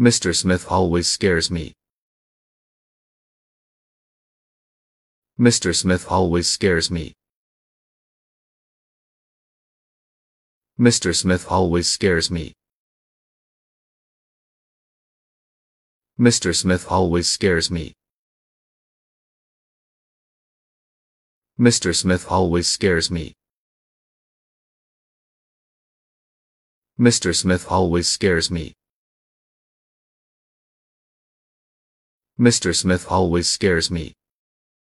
Mr. Smith always scares me. Mr. Smith always scares me. Mr. Smith always scares me. Mr. Smith always scares me. Mr. Smith always scares me. Mr. Smith always scares me. Mr. Smith always scares me.